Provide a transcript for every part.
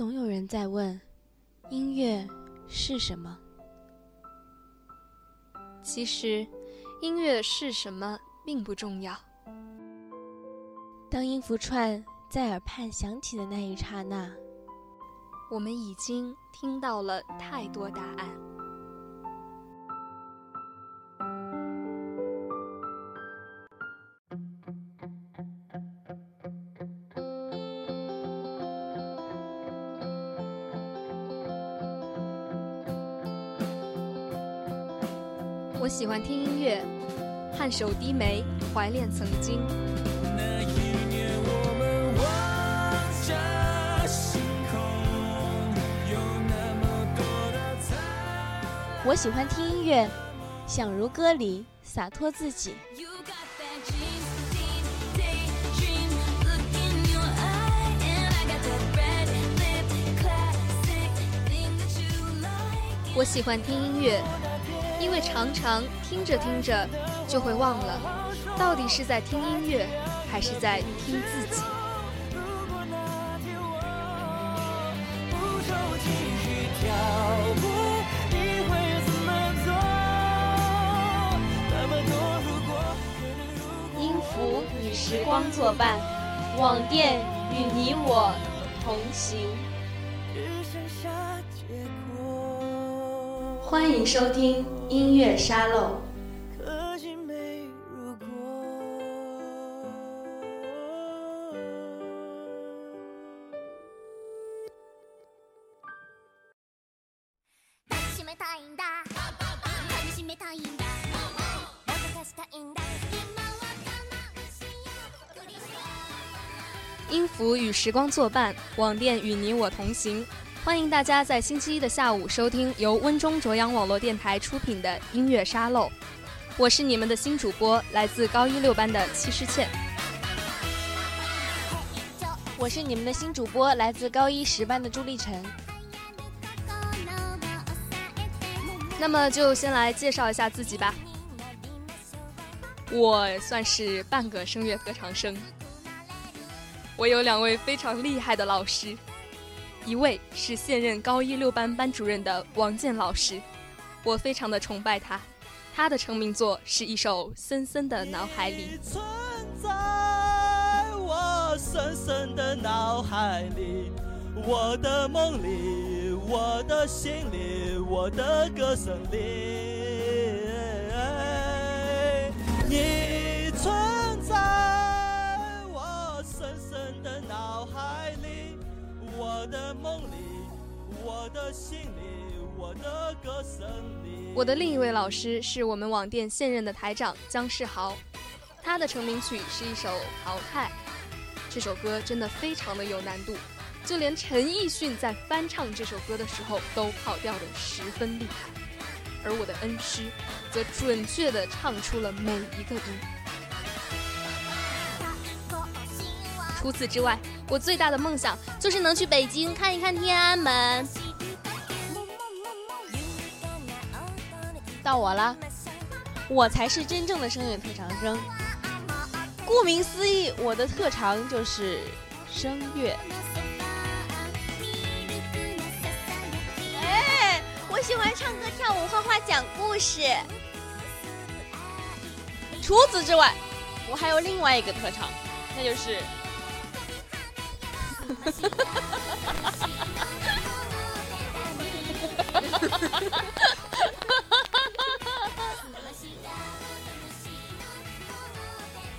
总有人在问，音乐是什么？其实，音乐是什么并不重要。当音符串在耳畔响起的那一刹那，我们已经听到了太多答案。颔首低眉，怀恋曾经。我喜欢听音乐，想如歌里洒脱自己。我喜欢听音乐。因为常常听着听着就会忘了，到底是在听音乐还是在听自己。音符与时光作伴，网店与你我同行。欢迎收听音乐沙漏。音符与时光作伴，网店与你我同行。欢迎大家在星期一的下午收听由温中卓阳网络电台出品的音乐沙漏，我是你们的新主播，来自高一六班的戚诗倩。我是你们的新主播，来自高一十班的朱立晨。那么就先来介绍一下自己吧，我算是半个声乐特长生，我有两位非常厉害的老师。一位是现任高一六班班主任的王健老师，我非常的崇拜他。他的成名作是一首《深深的脑海里》。存在我深深的脑海里，我的梦里，我的心里，我的歌声里。你存在我的梦里，我的心里，我的歌声里。我的另一位老师是我们网店现任的台长姜世豪，他的成名曲是一首《淘汰》，这首歌真的非常的有难度，就连陈奕迅在翻唱这首歌的时候都跑调的十分厉害，而我的恩师则准确的唱出了每一个音。除此之外，我最大的梦想就是能去北京看一看天安门。到我了，我才是真正的声乐特长生。顾名思义，我的特长就是声乐。哎，我喜欢唱歌、跳舞、画画、讲故事。除此之外，我还有另外一个特长，那就是。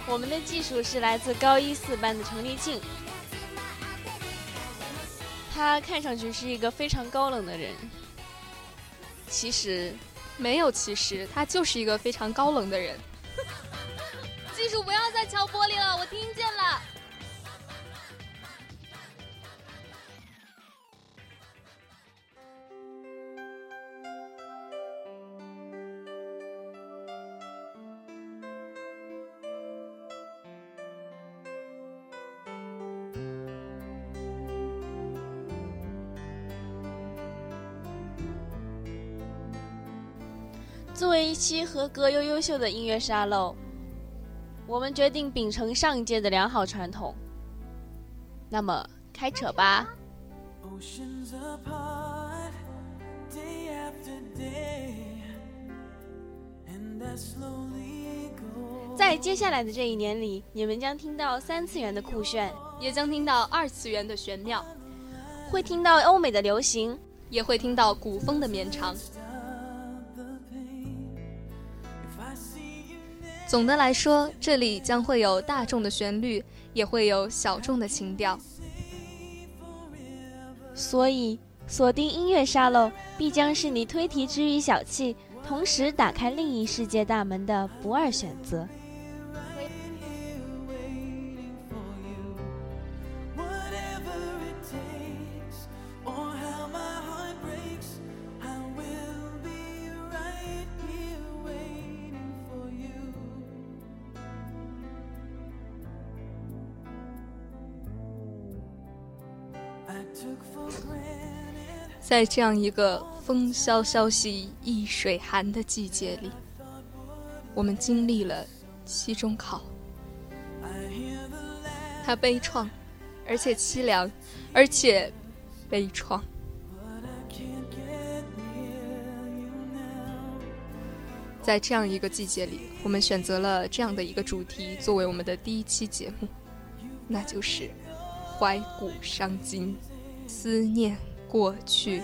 我们的技术是来自高一四班的程立庆，他看上去是一个非常高冷的人，其实没有，其实他就是一个非常高冷的人。技术不要再敲玻璃了，我听见期合格又优秀的音乐沙漏，我们决定秉承上一届的良好传统。那么，开扯吧！在接下来的这一年里，你们将听到三次元的酷炫，也将听到二次元的玄妙，会听到欧美的流行，也会听到古风的绵长。总的来说，这里将会有大众的旋律，也会有小众的情调。所以，锁定音乐沙漏，必将是你推题之余小憩，同时打开另一世界大门的不二选择。在这样一个风萧萧兮易水寒的季节里，我们经历了期中考。它悲怆，而且凄凉，而且悲怆。在这样一个季节里，我们选择了这样的一个主题作为我们的第一期节目，那就是怀古伤今，思念。过去。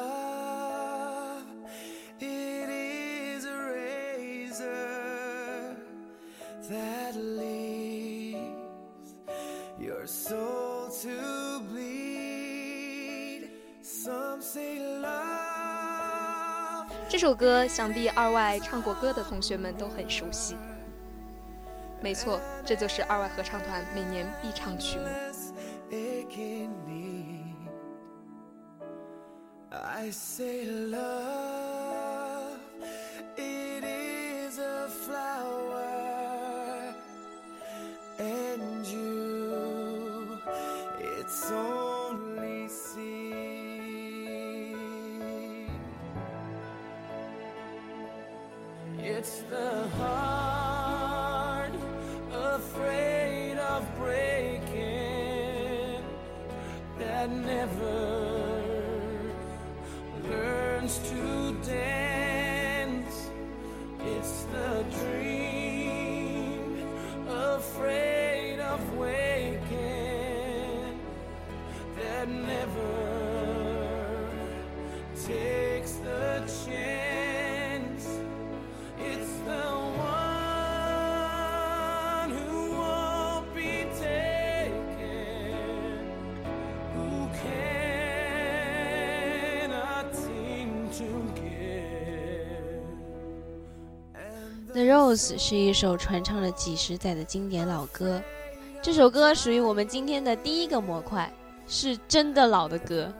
这首歌想必二外唱过歌的同学们都很熟悉。没错，这就是二外合唱团每年必唱曲目。是一首传唱了几十载的经典老歌，这首歌属于我们今天的第一个模块，是真的老的歌。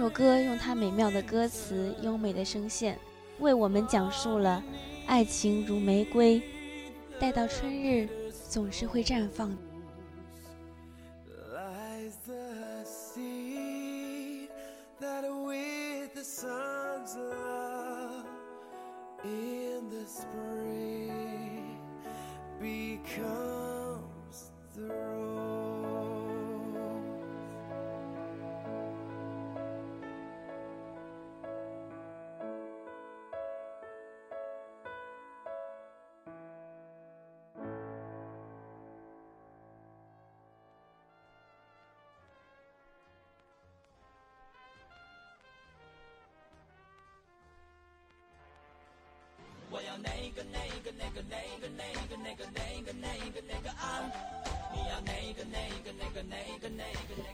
首歌用它美妙的歌词、优美的声线，为我们讲述了爱情如玫瑰，待到春日总是会绽放。in the spring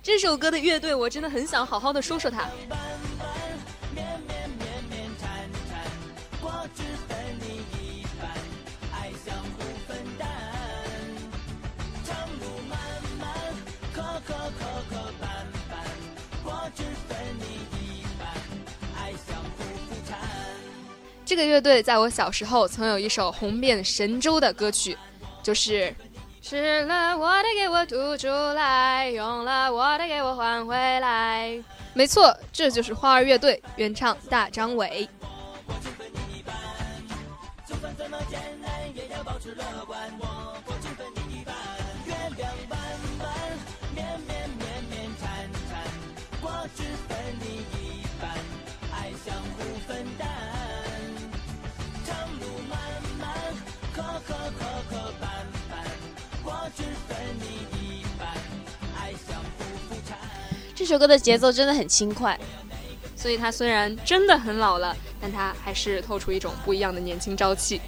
这首歌的乐队，我真的很想好好的说说它。这个乐队在我小时候曾有一首红遍神州的歌曲，就是吃了我的给我吐出来，用了我的给我还回来。没错，这就是花儿乐队，原唱大张伟。就算怎么艰难，也要保持乐观。我这首歌的节奏真的很轻快，所以他虽然真的很老了，但他还是透出一种不一样的年轻朝气。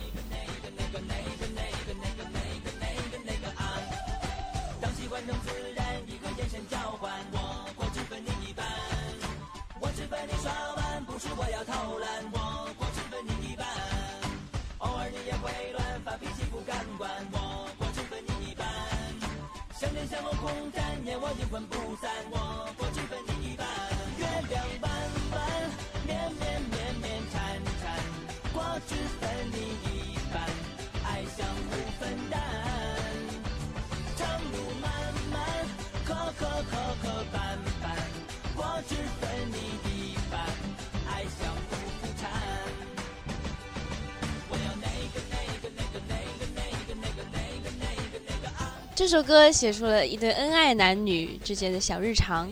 你一半，爱相互扶搀。我要那个那个那个那个那个那个那个那个那个啊！这首歌写出了一对恩爱男女之间的小日常。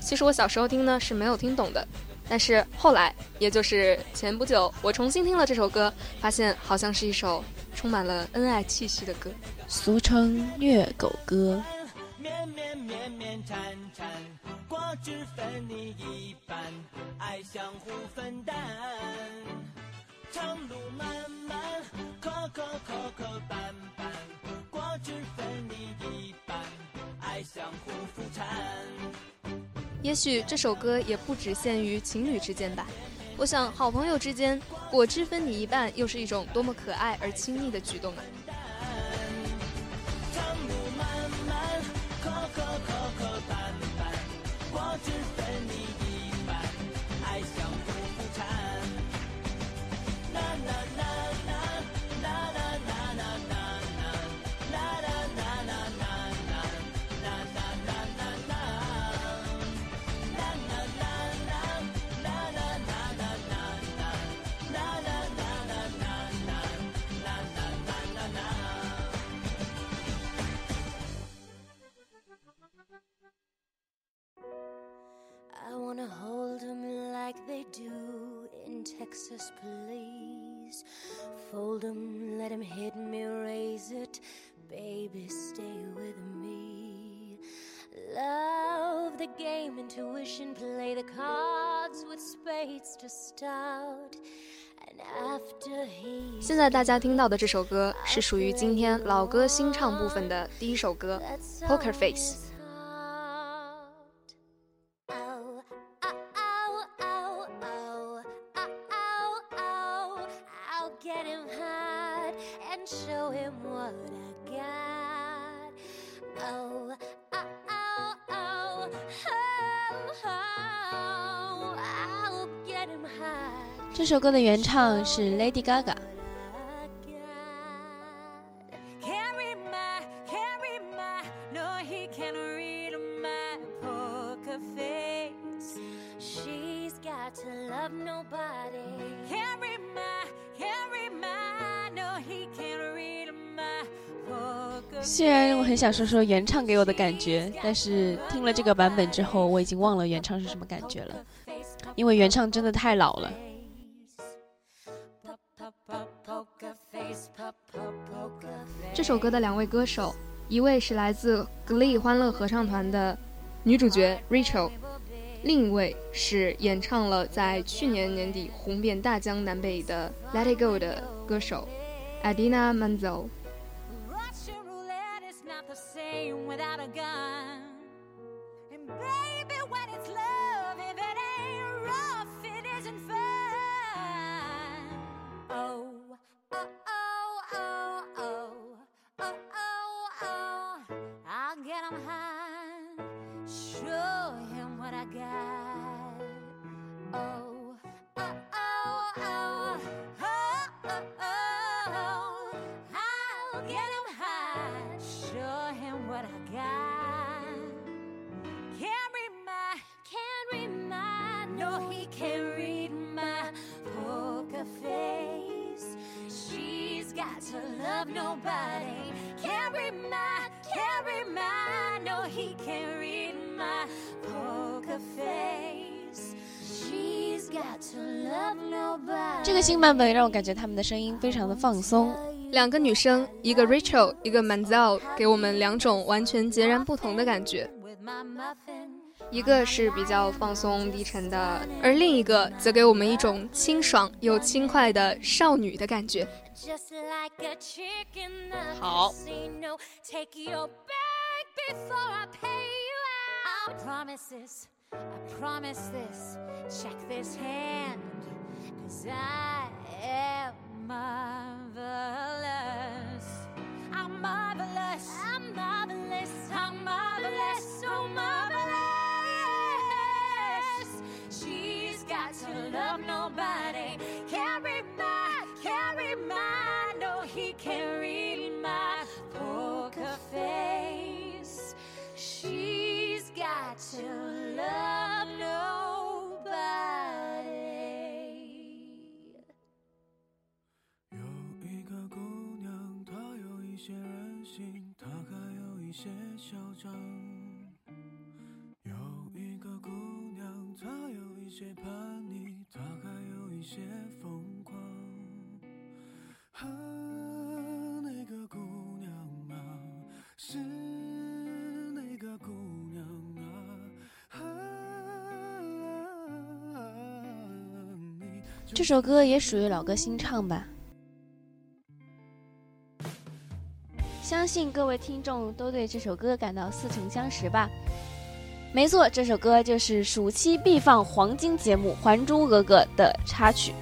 其实我小时候听呢是没有听懂的，但是后来，也就是前不久，我重新听了这首歌，发现好像是一首充满了恩爱气息的歌。俗称虐狗歌。绵绵绵绵缠只，分你一半，爱相互分担。长路漫漫，磕磕磕磕绊绊，果汁分你一半，爱相互扶搀。也许这首歌也不只限于情侣之间吧。我想，好朋友之间，果汁分你一半，又是一种多么可爱而亲密的举动啊！Texas, please. Fold 'em, let 'em hit me, raise it. Baby, stay with me. Love the game, intuition, play the cards with spades to start. And after he 现在大家听到的这首歌是属于今天老歌新唱部分的第一首歌《Poker Face》。 这首歌的原唱是 lady gaga 虽然我很想说说原唱给我的感觉但是听了这个版本之后我已经忘了原唱是什么感觉了因为原唱真的太老了。这首歌的两位歌手，一位是来自 Glee 欢乐合唱团的女主角 Rachel，另一位是演唱了在去年年底红遍大江南北的《Let It Go》的歌手 Adina Manzo love nobody. can read my, can read my, no, he can't read my poker face. She's got to love nobody. 这个新版本让我感觉他们的声音非常的放松，两个女生，一个 Rachel，一个 Manzel，给我们两种完全截然不同的感觉。一个是比较放松低沉的，而另一个则给我们一种清爽又轻快的少女的感觉。好。Promises, I promise this. Check this hand, cause I am marvelous. I'm marvelous. I'm marvelous. I'm marvelous. 些叛逆，她还有一些疯狂。啊，那个姑娘啊，是那个姑娘啊。这首歌也属于老歌新唱吧。相信各位听众都对这首歌感到似曾相识吧？没错，这首歌就是暑期必放黄金节目《还珠格格》的插曲。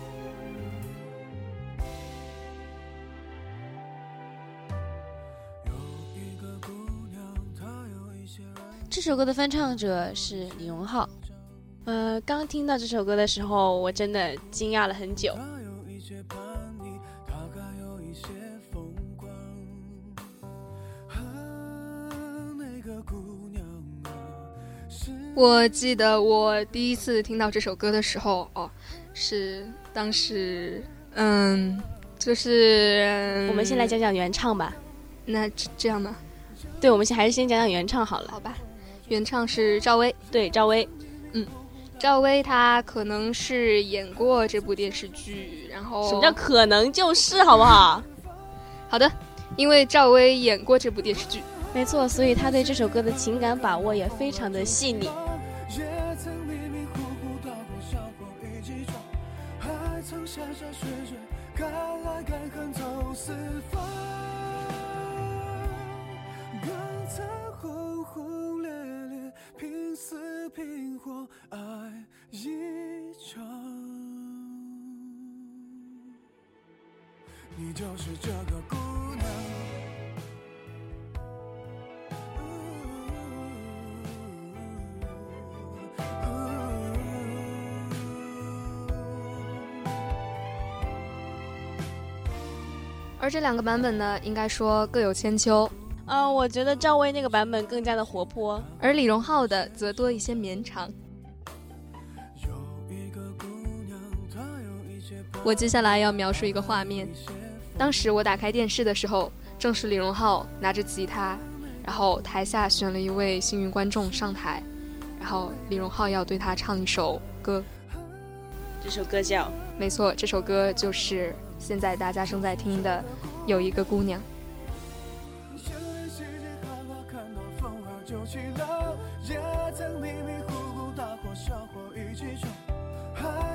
这首歌的翻唱者是李荣浩。呃，刚听到这首歌的时候，我真的惊讶了很久。我记得我第一次听到这首歌的时候，哦，是当时，嗯，就是我们先来讲讲原唱吧。那这这样呢？对，我们先还是先讲讲原唱好了。好吧，原唱是赵薇。对，赵薇。嗯赵薇她可能是演过这部电视剧，然后什么叫可能就是，好不好？好的？因为赵薇演过这部电视剧，没错，所以他对这首歌的情感把握也非常的细腻。山山水水，敢爱敢恨走四方，更曾轰轰烈烈，拼死拼活爱一场。你就是这个故这两个版本呢，应该说各有千秋，嗯、我觉得赵薇那个版本更加的活泼。而李荣浩的则多一些绵长。有一个姑娘，她有一些我接下来要描述一个画面，当时我打开电视的时候，正是李荣浩拿着吉他，然后台下选了一位幸运观众上台，然后李荣浩要对他唱一首歌。这首歌叫没错，这首歌就是现在大家正在听的《有一个姑娘》。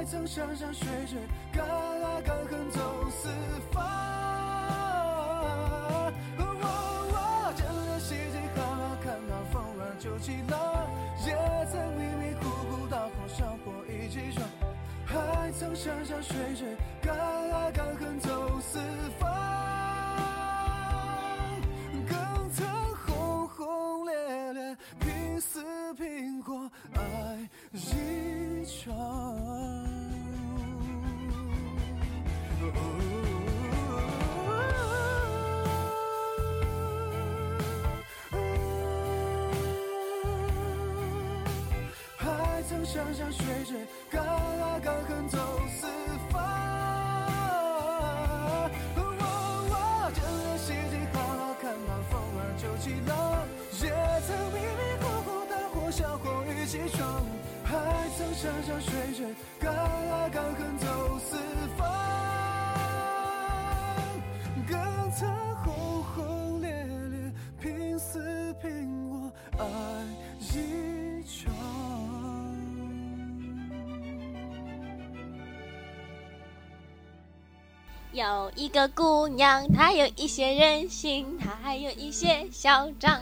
曾，山山水水，敢爱敢恨走四方。哦这人世界害怕看到风儿就起浪，也曾还曾山山水水，敢爱敢恨走四方。更曾轰轰烈烈，拼死拼活爱一场。还曾山山水水，敢爱敢恨走四方。哦这人世间好好看到风儿就起浪，也曾迷迷糊糊大火小火一起闯，还曾山山水水，敢爱敢恨走四方，更曾轰轰烈烈，拼死拼活爱一有一个姑娘，她有一些任性，她还有一些嚣张。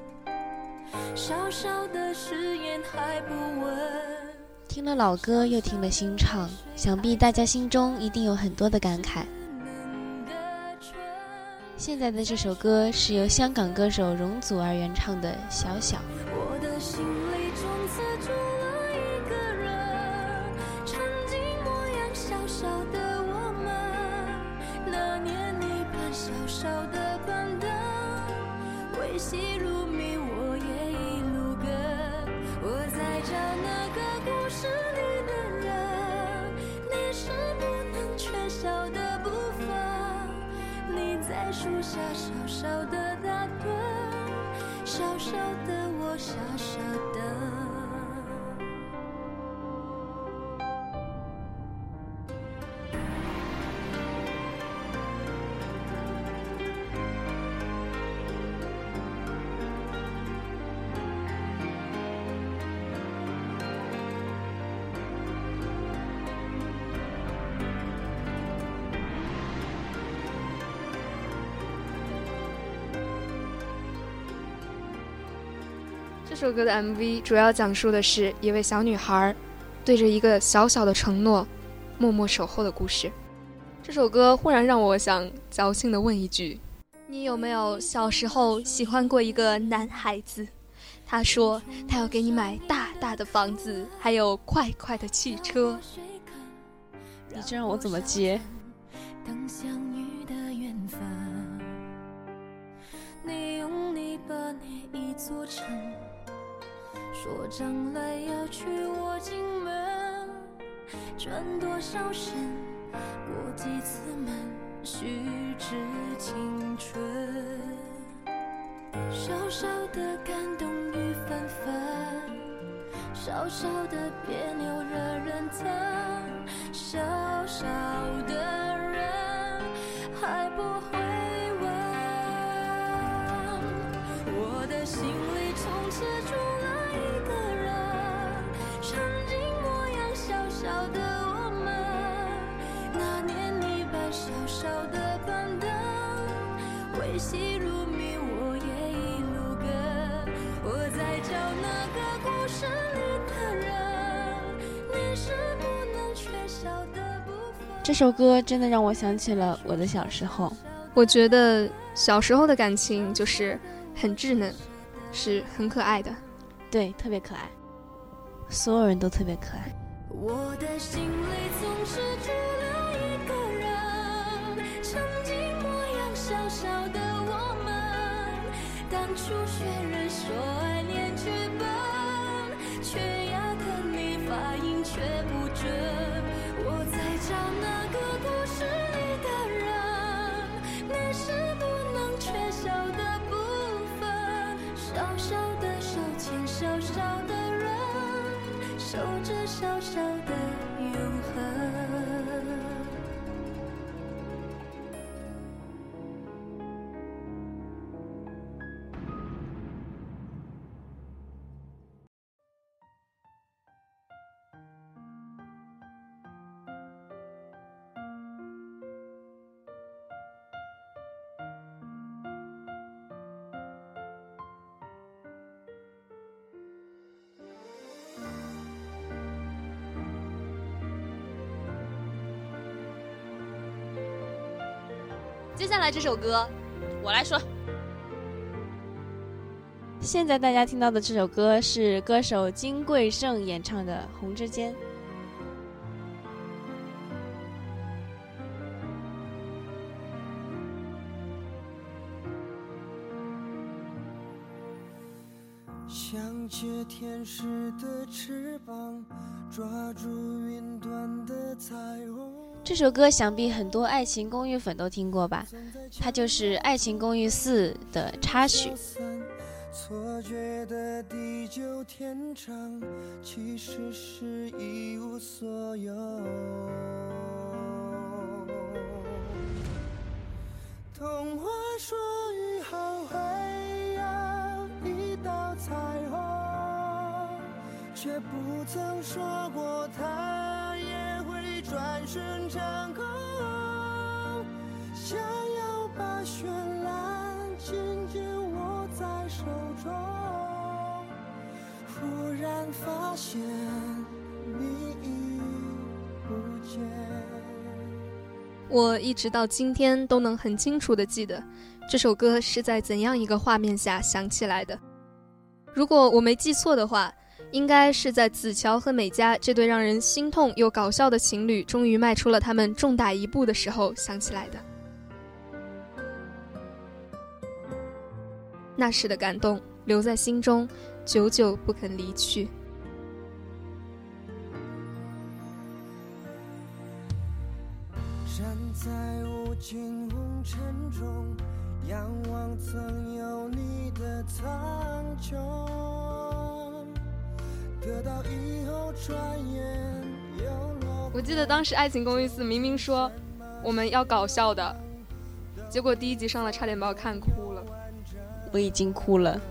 小小的誓言还不稳。听了老歌，又听了新唱，想必大家心中一定有很多的感慨。现在的这首歌是由香港歌手容祖儿原唱的《小小》。我的心里从此住了一个人，曾经模样小小的我们，那年你搬小小的板凳，维系如树下小小的打盹，小小的我傻傻等。首歌的 MV 主要讲述的是一位小女孩对着一个小小的承诺默默守候的故事。这首歌忽然让我想矫情的问一句：你有没有小时候喜欢过一个男孩子？他说他要给你买大大的房子，还有快快的汽车。你这让我怎么接？等相遇的缘分，你用力把捏一座城，说将来要娶我进门，转多少身，过几次门，虚掷青春。小小的感动雨纷纷，小小的别扭惹人疼，小小的人还不会问。我的心里从此住小小的我们，那年你搬小小的板凳，维系如谜我也一路跟。我在找那个故事里的人，你是不能缺少的部分。这首歌真的让我想起了我的小时候。我觉得小时候的感情就是很稚嫩，是很可爱的。对，特别可爱，所有人都特别可爱。我的心里总是住了一个人，曾经模样小小的我们，当初学人说爱念剧本，缺接下来这首歌，我来说。现在大家听到的这首歌是歌手金贵晟演唱的《红之间》。首歌想必很多《爱情公寓》粉都听过吧？它就是《爱情公寓四》的插曲。错觉的地久天长，其实是一无所有。童话说雨后会有一道彩虹，却不曾说过它转瞬成空。想要把绚烂紧紧握在手中，忽然发现你已不见。我一直到今天都能很清楚的记得这首歌是在怎样一个画面下想起来的。如果我没记错的话，应该是在子乔和美嘉这对让人心痛又搞笑的情侣终于迈出了他们重大一步的时候想起来的。那时的感动留在心中，久久不肯离去。站在无尽红尘中，仰望曾有你的苍穹。得到以后，转眼又落。我记得当时《爱情公寓四》明明说我们要搞笑的，结果第一集上了，差点把我看哭了。我已经哭了。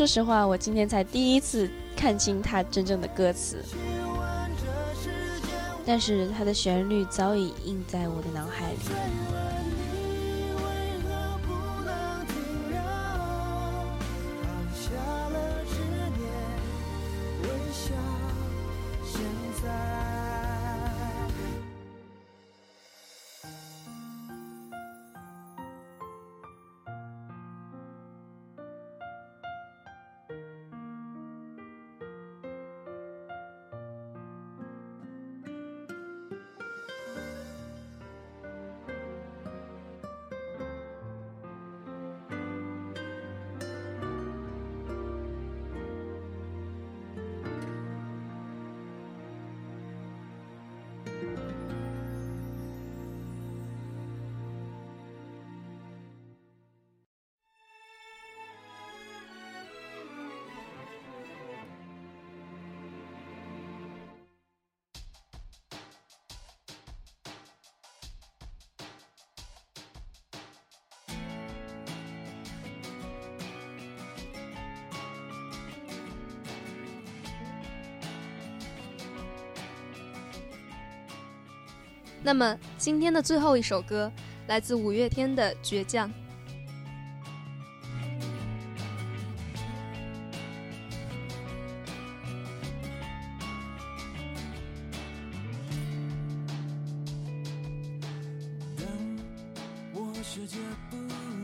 说实话，我今天才第一次看清它真正的歌词，但是它的旋律早已印在我的脑海里。那么今天的最后一首歌来自五月天的《倔强》。当我世界不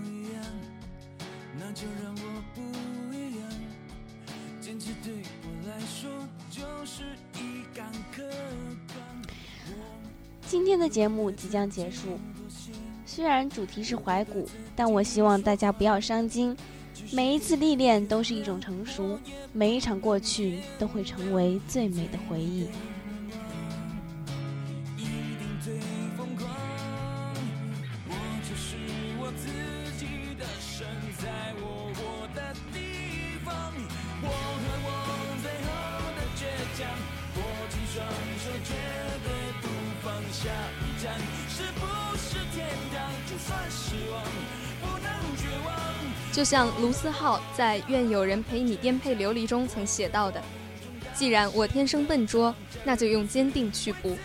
一样，那就让我不一样。坚持对我来说就是今天的节目即将结束，虽然主题是怀古，但我希望大家不要伤心。每一次历练都是一种成熟，每一场过去都会成为最美的回忆。像卢思浩在《愿有人陪你颠沛流离》中曾写到的：“既然我天生笨拙，那就用坚定去补。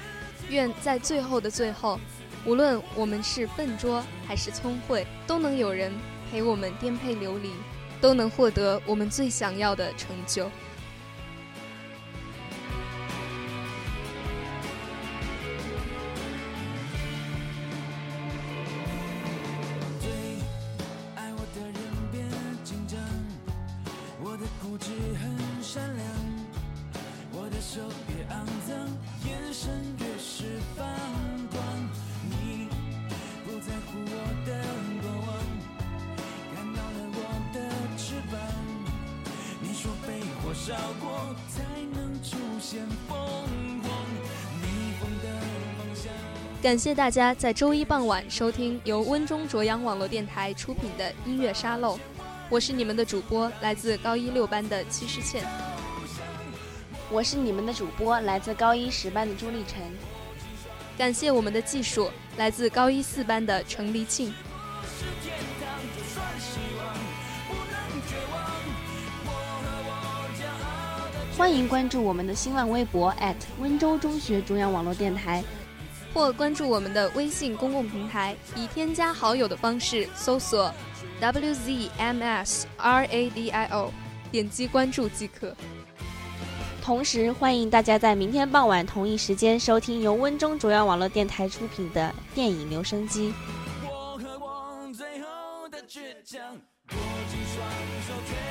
愿在最后的最后，无论我们是笨拙还是聪慧，都能有人陪我们颠沛流离，都能获得我们最想要的成就。”少过，才能出现凤凰逆风的方向。感谢大家在周一傍晚收听由温中卓阳网络电台出品的音乐沙漏，我是你们的主播，来自高一六班的戚诗倩。我是你们的主播，来自高一十班的朱立晨。感谢我们的技术，来自高一四班的程黎庆。欢迎关注我们的新浪微博温州中学中央网络电台，或关注我们的微信公共平台，以添加好友的方式搜索 WZMS RADIO，点击关注即可。同时欢迎大家在明天傍晚同一时间收听由温中中央网络电台出品的电影留声机。我和我最后的倔强，握紧双手，